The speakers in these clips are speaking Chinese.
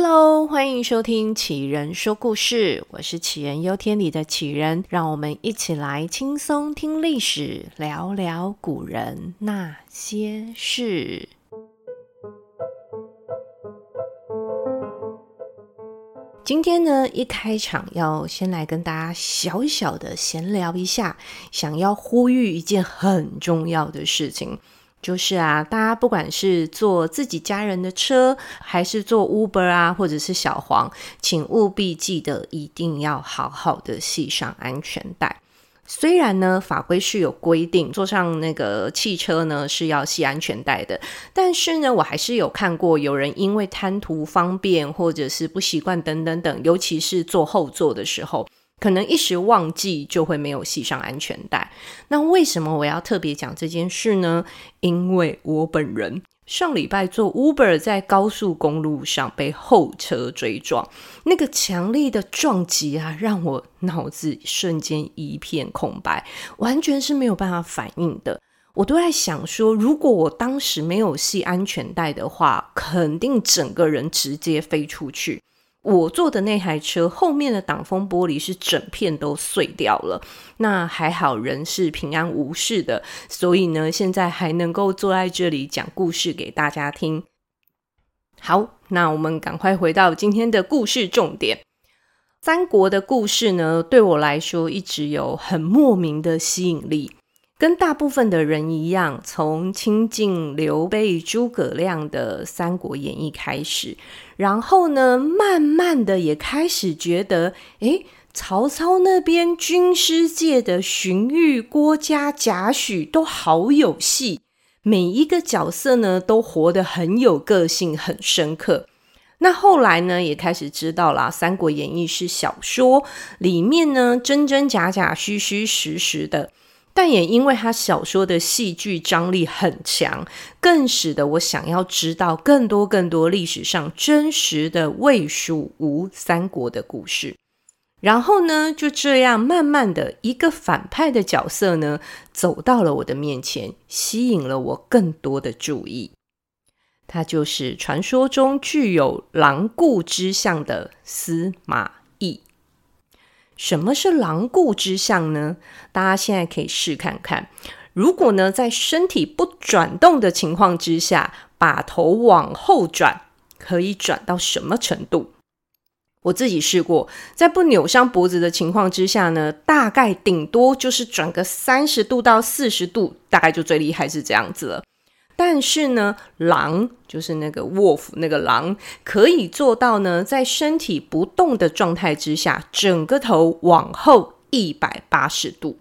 Hello，欢迎收听杞人说故事，我是杞人忧天里的杞人，让我们一起来轻松听历史，聊聊古人那些事。今天呢，一开场要先来跟大家小小的闲聊一下，想要呼吁一件很重要的事情。就是啊，大家不管是坐自己家人的车，还是坐 Uber 啊，或者是小黄，请务必记得一定要好好的系上安全带。虽然呢，法规是有规定，坐上那个汽车呢是要系安全带的，但是呢，我还是有看过有人因为贪图方便，或者是不习惯等等等，尤其是坐后座的时候。可能一时忘记，就会没有系上安全带。那为什么我要特别讲这件事呢？因为我本人上礼拜坐 Uber 在高速公路上被后车追撞，那个强力的撞击啊，让我脑子瞬间一片空白，完全是没有办法反应的。我都在想说，如果我当时没有系安全带的话，肯定整个人直接飞出去。我坐的那台车后面的挡风玻璃是整片都碎掉了，那还好人是平安无事的，所以呢，现在还能够坐在这里讲故事给大家听。好，那我们赶快回到今天的故事重点。三国的故事呢，对我来说一直有很莫名的吸引力。跟大部分的人一样，从亲近刘备、诸葛亮的《三国演义》开始，然后呢，慢慢的也开始觉得，诶，曹操那边军师界的荀彧、郭嘉、贾诩都好有戏，每一个角色呢都活得很有个性、很深刻。那后来呢，也开始知道啦，《三国演义》是小说，里面呢真真假假、虚虚实实的。但也因为他小说的戏剧张力很强，更使得我想要知道更多更多历史上真实的魏、蜀、吴三国的故事。然后呢，就这样慢慢的一个反派的角色呢，走到了我的面前，吸引了我更多的注意。他就是传说中具有狼顾之相的司马。什么是狼顾之相呢？大家现在可以试看看。如果呢，在身体不转动的情况之下，把头往后转，可以转到什么程度？我自己试过，在不扭伤脖子的情况之下呢，大概顶多就是转个三十度到四十度，大概就最厉害是这样子了。但是呢，狼就是那个 wolf 那个狼，可以做到呢，在身体不动的状态之下，整个头往后一百八十度，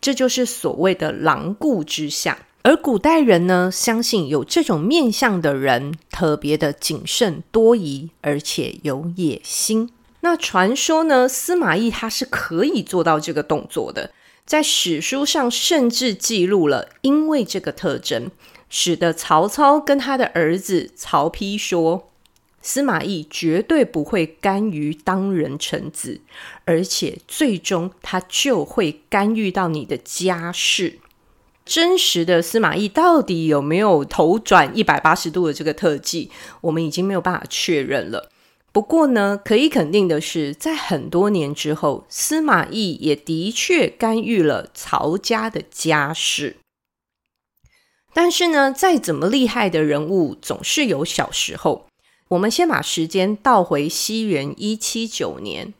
这就是所谓的狼顾之相。而古代人呢，相信有这种面相的人特别的谨慎多疑，而且有野心。那传说呢，司马懿他是可以做到这个动作的，在史书上甚至记录了，因为这个特征。使得曹操跟他的儿子曹丕说：“司马懿绝对不会甘于当人臣子，而且最终他就会干预到你的家事。”真实的司马懿到底有没有头转一百八十度的这个特技，我们已经没有办法确认了。不过呢，可以肯定的是，在很多年之后，司马懿也的确干预了曹家的家事。但是呢，再怎么厉害的人物，总是有小时候。我们先把时间倒回西元一七九年，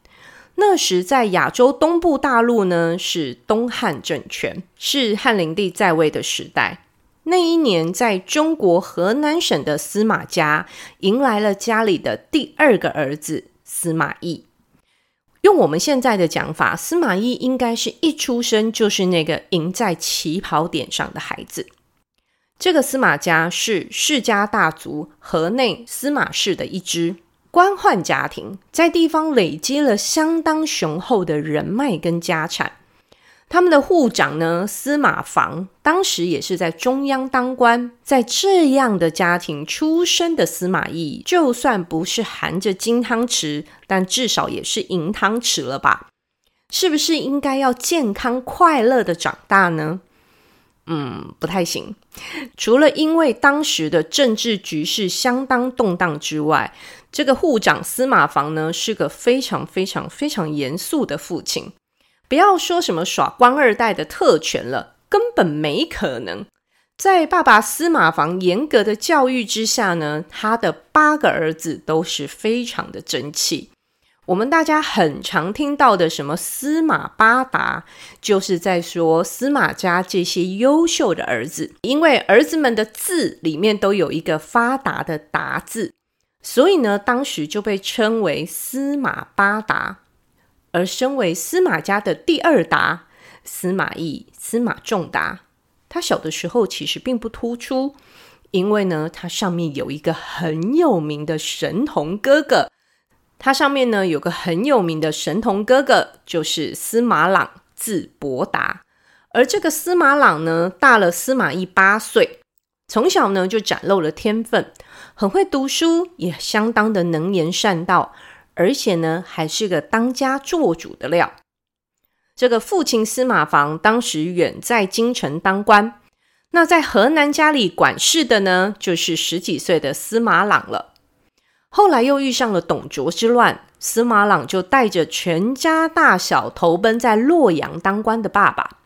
那时在亚洲东部大陆呢，是东汉政权，是汉灵帝在位的时代。那一年，在中国河南省的司马家，迎来了家里的第二个儿子司马懿。用我们现在的讲法，司马懿应该是一出生就是那个赢在起跑点上的孩子。这个司马家是世家大族河内司马氏的一支官宦家庭，在地方累积了相当雄厚的人脉跟家产。他们的户长呢，司马防，当时也是在中央当官。在这样的家庭出生的司马懿，就算不是含着金汤匙，但至少也是银汤匙了吧？是不是应该要健康快乐的长大呢？嗯，不太行。除了因为当时的政治局势相当动荡之外，这个护长司马防呢，是个非常非常非常严肃的父亲。不要说什么耍官二代的特权了，根本没可能。在爸爸司马防严格的教育之下呢，他的八个儿子都是非常的争气。我们大家很常听到的什么司马八达，就是在说司马家这些优秀的儿子，因为儿子们的字里面都有一个发达的达字，所以呢，当时就被称为司马八达。而身为司马家的第二达，司马懿、司马仲达，他小的时候其实并不突出，因为呢，他上面有一个很有名的神童哥哥。他上面呢有个很有名的神童哥哥，就是司马朗，字伯达。而这个司马朗呢，大了司马懿八岁，从小呢就展露了天分，很会读书，也相当的能言善道，而且呢还是个当家做主的料。这个父亲司马防当时远在京城当官，那在河南家里管事的呢，就是十几岁的司马朗了。后来又遇上了董卓之乱，司马朗就带着全家大小投奔在洛阳当官的爸爸。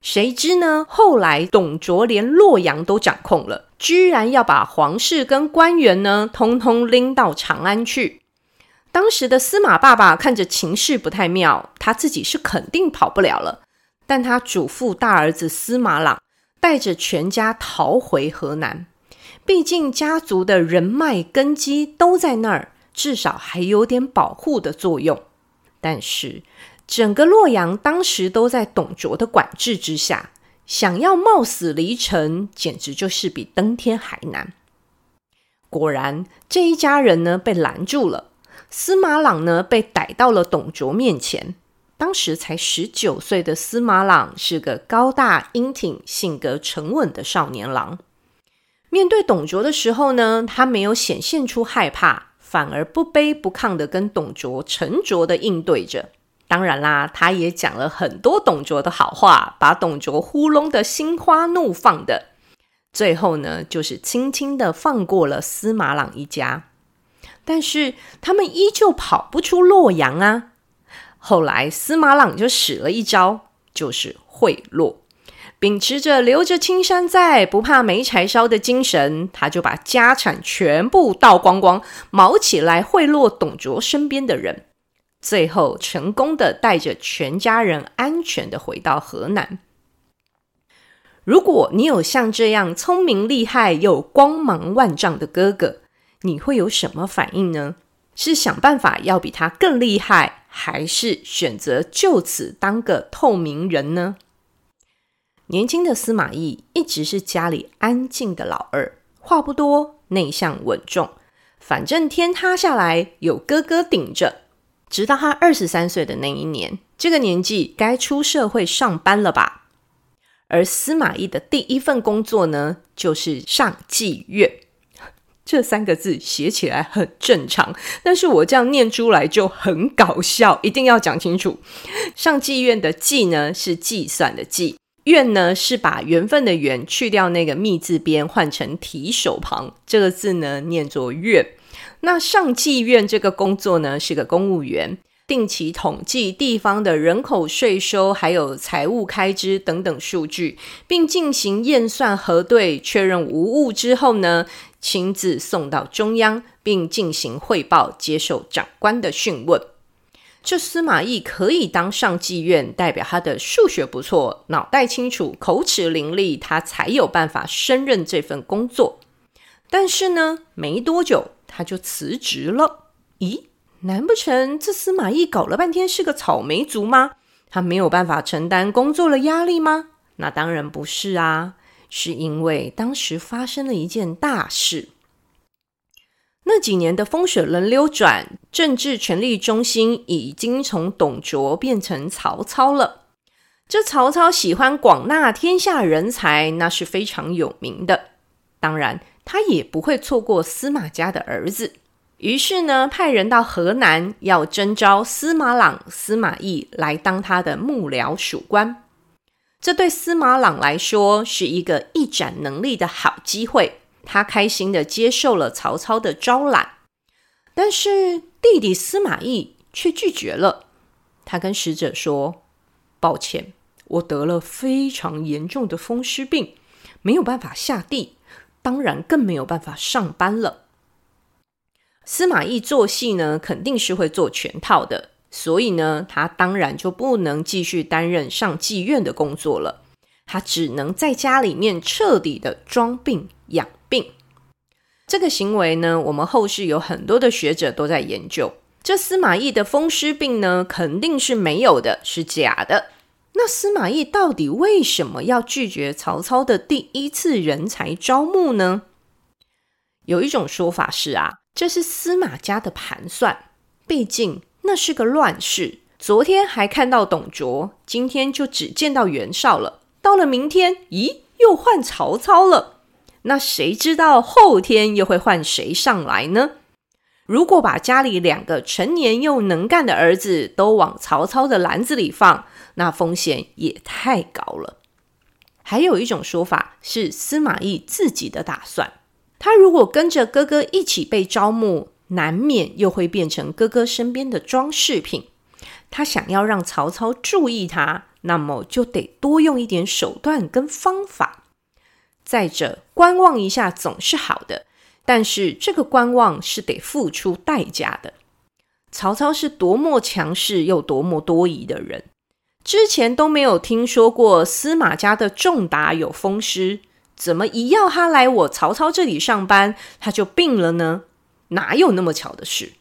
谁知呢？后来董卓连洛阳都掌控了，居然要把皇室跟官员呢，通通拎到长安去。当时的司马爸爸看着情势不太妙，他自己是肯定跑不了了，但他嘱咐大儿子司马朗带着全家逃回河南。毕竟家族的人脉根基都在那儿，至少还有点保护的作用。但是整个洛阳当时都在董卓的管制之下，想要冒死离城，简直就是比登天还难。果然，这一家人呢被拦住了，司马朗呢被逮到了董卓面前。当时才十九岁的司马朗是个高大英挺、性格沉稳的少年郎。面对董卓的时候呢，他没有显现出害怕，反而不卑不亢的跟董卓沉着的应对着。当然啦，他也讲了很多董卓的好话，把董卓糊弄得心花怒放的。最后呢，就是轻轻的放过了司马朗一家。但是他们依旧跑不出洛阳啊。后来司马朗就使了一招，就是贿赂。秉持着留着青山在，不怕没柴烧的精神，他就把家产全部倒光光，毛起来贿赂董卓身边的人，最后成功的带着全家人安全的回到河南。如果你有像这样聪明厉害又光芒万丈的哥哥，你会有什么反应呢？是想办法要比他更厉害，还是选择就此当个透明人呢？年轻的司马懿一直是家里安静的老二，话不多，内向稳重。反正天塌下来有哥哥顶着。直到他二十三岁的那一年，这个年纪该出社会上班了吧？而司马懿的第一份工作呢，就是上妓院。这三个字写起来很正常，但是我这样念出来就很搞笑，一定要讲清楚。上妓院的“妓”呢，是计算的“计”。院呢，是把缘分的缘去掉那个密字边，换成提手旁，这个字呢念作院。那上妓院这个工作呢，是个公务员，定期统计地方的人口、税收，还有财务开支等等数据，并进行验算核对，确认无误之后呢，亲自送到中央，并进行汇报，接受长官的讯问。这司马懿可以当上妓院，代表他的数学不错，脑袋清楚，口齿伶俐，他才有办法胜任这份工作。但是呢，没多久他就辞职了。咦，难不成这司马懿搞了半天是个草莓族吗？他没有办法承担工作的压力吗？那当然不是啊，是因为当时发生了一件大事。那几年的风水轮流转，政治权力中心已经从董卓变成曹操了。这曹操喜欢广纳天下人才，那是非常有名的。当然，他也不会错过司马家的儿子。于是呢，派人到河南要征召司马朗、司马懿来当他的幕僚属官。这对司马朗来说是一个一展能力的好机会。他开心的接受了曹操的招揽。但是弟弟司马懿却拒绝了。他跟使者说：“抱歉，我得了非常严重的风湿病，没有办法下地，当然更没有办法上班了。”司马懿做戏呢，肯定是会做全套的，所以呢，他当然就不能继续担任上妓院的工作了。他只能在家里面彻底的装病养病。这个行为呢，我们后世有很多的学者都在研究。这司马懿的风湿病呢，肯定是没有的，是假的。那司马懿到底为什么要拒绝曹操的第一次人才招募呢？有一种说法是啊，这是司马家的盘算。毕竟那是个乱世，昨天还看到董卓，今天就只见到袁绍了。到了明天，咦，又换曹操了。那谁知道后天又会换谁上来呢？如果把家里两个成年又能干的儿子都往曹操的篮子里放，那风险也太高了。还有一种说法是司马懿自己的打算，他如果跟着哥哥一起被招募，难免又会变成哥哥身边的装饰品。他想要让曹操注意他，那么就得多用一点手段跟方法。再者，观望一下总是好的。但是这个观望是得付出代价的。曹操是多么强势又多么多疑的人，之前都没有听说过司马家的仲达有风湿，怎么一要他来我曹操这里上班，他就病了呢？哪有那么巧的事？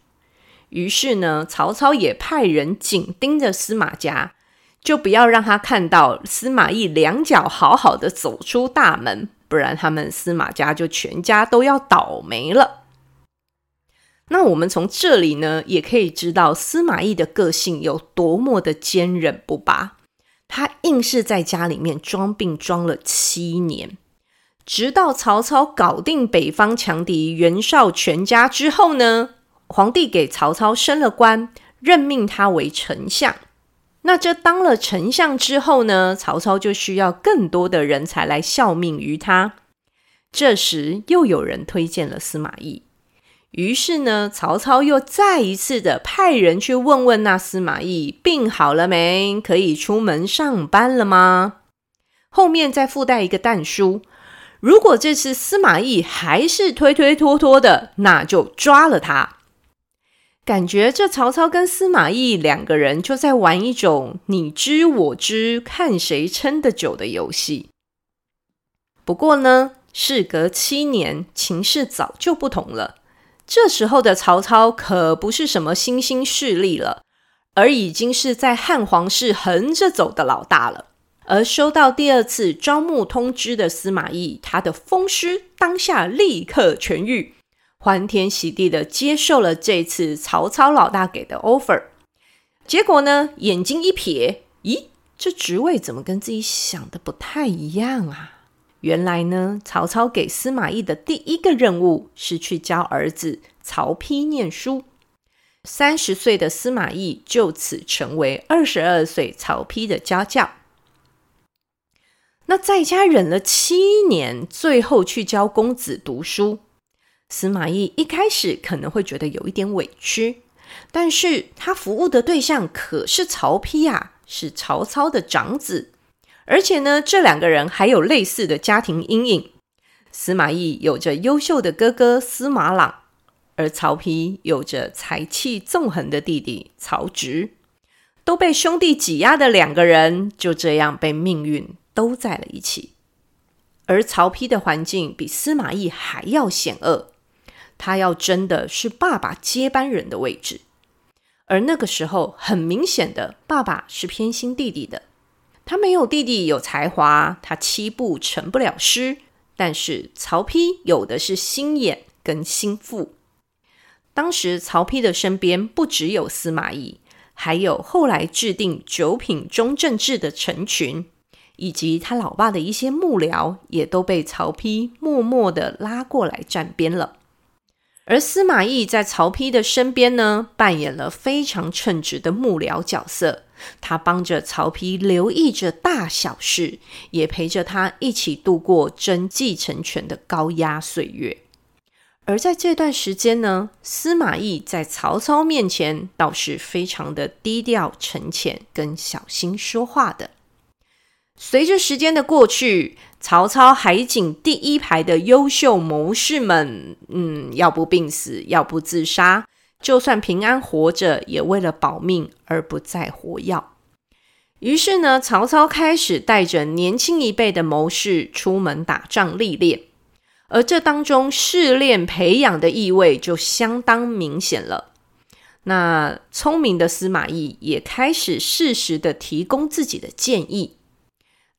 于是呢，曹操也派人紧盯着司马家，就不要让他看到司马懿两脚好好的走出大门。不然，他们司马家就全家都要倒霉了。那我们从这里呢，也可以知道司马懿的个性有多么的坚韧不拔。他硬是在家里面装病装了七年，直到曹操搞定北方强敌袁绍全家之后呢，皇帝给曹操升了官，任命他为丞相。那这当了丞相之后呢，曹操就需要更多的人才来效命于他。这时又有人推荐了司马懿，于是呢，曹操又再一次的派人去问问那司马懿病好了没，可以出门上班了吗？后面再附带一个但书，如果这次司马懿还是推推脱脱的，那就抓了他。感觉这曹操跟司马懿两个人就在玩一种你知我知，看谁撑得久的游戏。不过呢，事隔七年，情势早就不同了。这时候的曹操可不是什么新兴势力了，而已经是在汉皇室横着走的老大了。而收到第二次招募通知的司马懿，他的风湿当下立刻痊愈。欢天喜地的接受了这次曹操老大给的 offer，结果呢，眼睛一瞥，咦，这职位怎么跟自己想的不太一样啊？原来呢，曹操给司马懿的第一个任务是去教儿子曹丕念书。三十岁的司马懿就此成为二十二岁曹丕的家教。那在家忍了七年，最后去教公子读书。司马懿一开始可能会觉得有一点委屈，但是他服务的对象可是曹丕啊，是曹操的长子，而且呢，这两个人还有类似的家庭阴影。司马懿有着优秀的哥哥司马朗，而曹丕有着才气纵横的弟弟曹植，都被兄弟挤压的两个人，就这样被命运都在了一起。而曹丕的环境比司马懿还要险恶。他要争的是爸爸接班人的位置，而那个时候很明显的，爸爸是偏心弟弟的。他没有弟弟有才华，他七步成不了诗。但是曹丕有的是心眼跟心腹。当时曹丕的身边不只有司马懿，还有后来制定九品中正制的陈群，以及他老爸的一些幕僚，也都被曹丕默默的拉过来站边了。而司马懿在曹丕的身边呢，扮演了非常称职的幕僚角色。他帮着曹丕留意着大小事，也陪着他一起度过争继承权的高压岁月。而在这段时间呢，司马懿在曹操面前倒是非常的低调、沉潜跟小心说话的。随着时间的过去，曹操海景第一排的优秀谋士们，嗯，要不病死，要不自杀，就算平安活着，也为了保命而不再活药。于是呢，曹操开始带着年轻一辈的谋士出门打仗历练。而这当中试炼培养的意味就相当明显了。那聪明的司马懿也开始适时的提供自己的建议，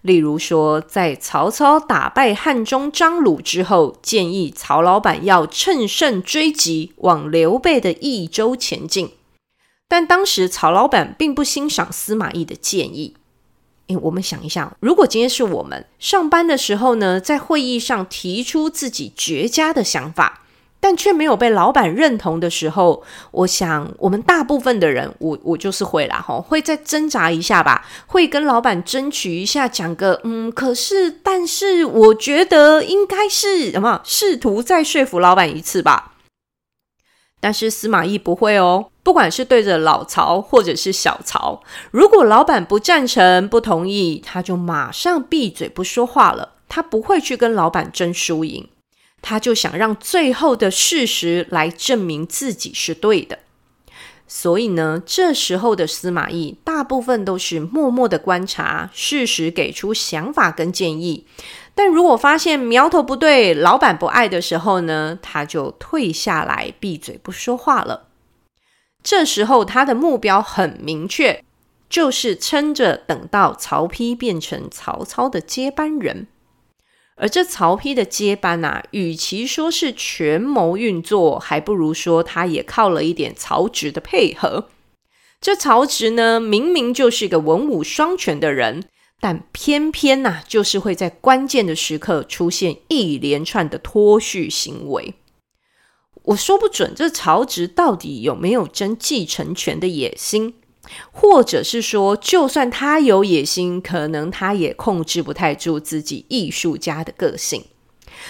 例如说，在曹操打败汉中张鲁之后，建议曹老板要乘胜追击，往刘备的益州前进。但当时曹老板并不欣赏司马懿的建议。诶，我们想一想，如果今天是我们上班的时候呢，在会议上提出自己绝佳的想法，但却没有被老板认同的时候，我想我们大部分的人，我我就是会啦，吼，会再挣扎一下吧，会跟老板争取一下，讲个嗯，可是，但是，我觉得应该是什么，试图再说服老板一次吧。但是司马懿不会哦。不管是对着老曹或者是小曹，如果老板不赞成、不同意，他就马上闭嘴不说话了。他不会去跟老板争输赢，他就想让最后的事实来证明自己是对的。所以呢，这时候的司马懿大部分都是默默的观察，适时给出想法跟建议。但如果发现苗头不对，老板不爱的时候呢，他就退下来，闭嘴不说话了。这时候，他的目标很明确，就是撑着等到曹丕变成曹操的接班人。而这曹丕的接班啊，与其说是权谋运作，还不如说他也靠了一点曹植的配合。这曹植呢，明明就是个文武双全的人，但偏偏呐、就是会在关键的时刻出现一连串的脱序行为。我说不准这曹植到底有没有争继承权的野心，或者是说，就算他有野心，可能他也控制不太住自己艺术家的个性。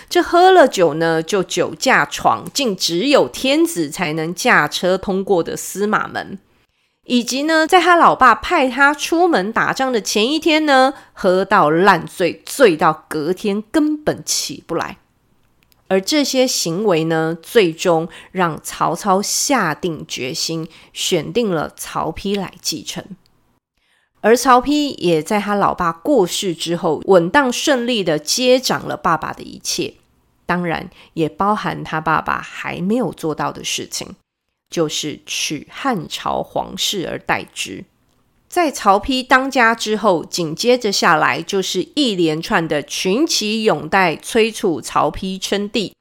这喝了酒呢，就酒驾闯进只有天子才能驾车通过的司马门，以及呢，在他老爸派他出门打仗的前一天呢，喝到烂醉，醉到隔天根本起不来。而这些行为呢，最终让曹操下定决心，选定了曹丕来继承。而曹丕也在他老爸过世之后，稳当顺利的接掌了爸爸的一切，当然也包含他爸爸还没有做到的事情，就是取汉朝皇室而代之。在曹丕当家之后，紧接着下来就是一连串的群起拥戴，催促曹丕称帝。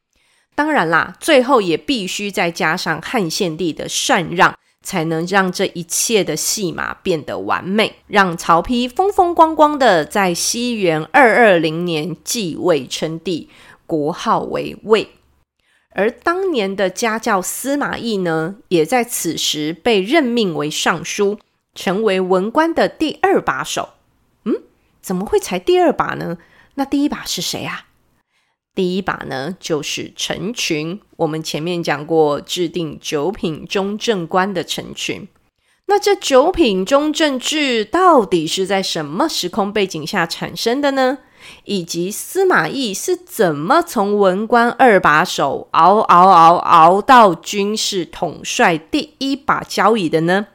当然啦，最后也必须再加上汉献帝的禅让，才能让这一切的戏码变得完美，让曹丕风风光光的在西元二二零年继位称帝，国号为魏。而当年的家教司马懿呢，也在此时被任命为尚书。成为文官的第二把手，嗯，怎么会才第二把呢？那第一把是谁啊？第一把呢，就是陈群。我们前面讲过，制定九品中正官的陈群。那这九品中正制到底是在什么时空背景下产生的呢？以及司马懿是怎么从文官二把手熬熬熬熬到军事统帅第一把交椅的呢？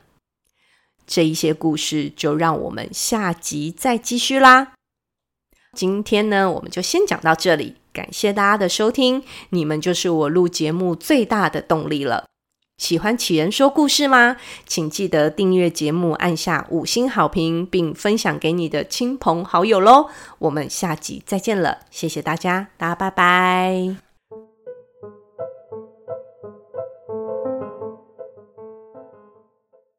这一些故事就让我们下集再继续啦。今天呢，我们就先讲到这里，感谢大家的收听，你们就是我录节目最大的动力了。喜欢杞人说故事吗？请记得订阅节目，按下五星好评，并分享给你的亲朋好友喽。我们下集再见了，谢谢大家，大家拜拜。